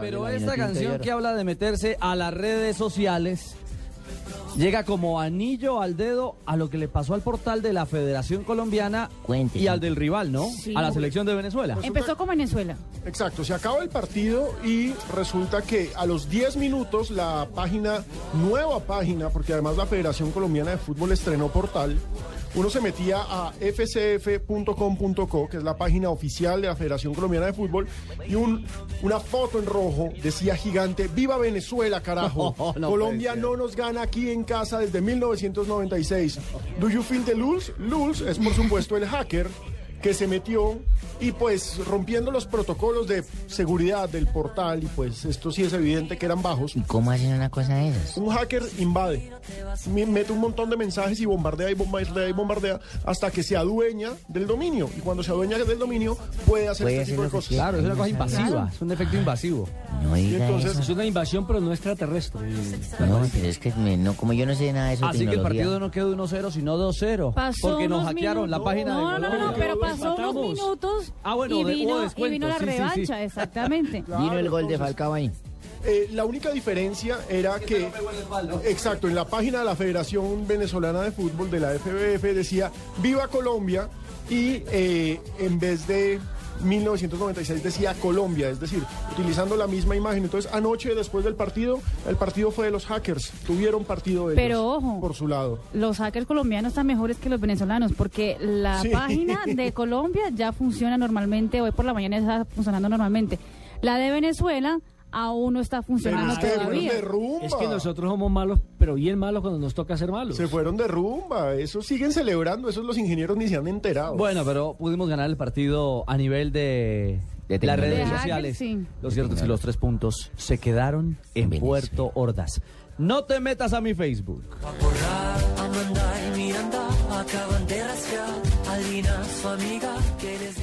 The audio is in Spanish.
Pero esta canción que habla de meterse a las redes sociales llega como anillo al dedo a lo que le pasó al portal de la Federación Colombiana Cuente, y al del rival, ¿no? Sí. A la selección de Venezuela. Empezó con Venezuela. Exacto, se acaba el partido y resulta que a los 10 minutos la página, nueva página, porque además la Federación Colombiana de Fútbol estrenó portal, uno se metía a fcf.com.co, que es la página oficial de la Federación Colombiana de Fútbol, y un, una foto en rojo decía gigante, ¡Viva Venezuela, carajo! No, no Colombia no nos gana aquí en casa desde 1996. ¿Do you feel the lulz? Lulz es por supuesto el hacker que se metió y pues rompiendo los protocolos de seguridad del portal y pues esto sí es evidente que eran bajos. ¿Y cómo hacen una cosa de esas? Un hacker invade, mete un montón de mensajes y bombardea y bombardea y bombardea hasta que se adueña del dominio. Y cuando se adueña del dominio puede hacer Puede este tipo de cosas. Claro, es una cosa Claro. invasiva, es un efecto invasivo. No entonces- eso. Es una invasión, pero no extraterrestre. No, pero es que me- no, como yo no sé nada de eso de Así que el partido no quedó 1-0, sino 2-0. Pasó Porque nos hackearon la página no, de no, no, no, pero pasó unos minutos Ah, bueno, y, de- hubo vino, y vino la sí, sí, sí. revancha, exactamente. Vino el gol de entonces- Falcao ahí. Eh, la única diferencia era que, exacto, en la página de la Federación Venezolana de Fútbol, de la FBF, decía Viva Colombia y eh, en vez de 1996 decía Colombia, es decir, utilizando la misma imagen. Entonces, anoche, después del partido, el partido fue de los hackers, tuvieron partido ellos Pero ojo. por su lado. Los hackers colombianos están mejores que los venezolanos porque la Sí. página de Colombia ya funciona normalmente, hoy por la mañana está funcionando normalmente. La de Venezuela aún no está funcionando Pero es que fueron todavía. de rumba. Es que nosotros somos malos, pero bien malos cuando nos toca ser malos. Se fueron de rumba, eso siguen celebrando, esos los ingenieros ni se han enterado. Bueno, pero pudimos ganar el partido a nivel de, De las redes. De sociales. sí. Lo cierto es que los tres puntos se quedaron en Venezuela. Puerto Ordaz. No te metas a mi Facebook. Amanda y Miranda acaban de. Alina, su amiga, que les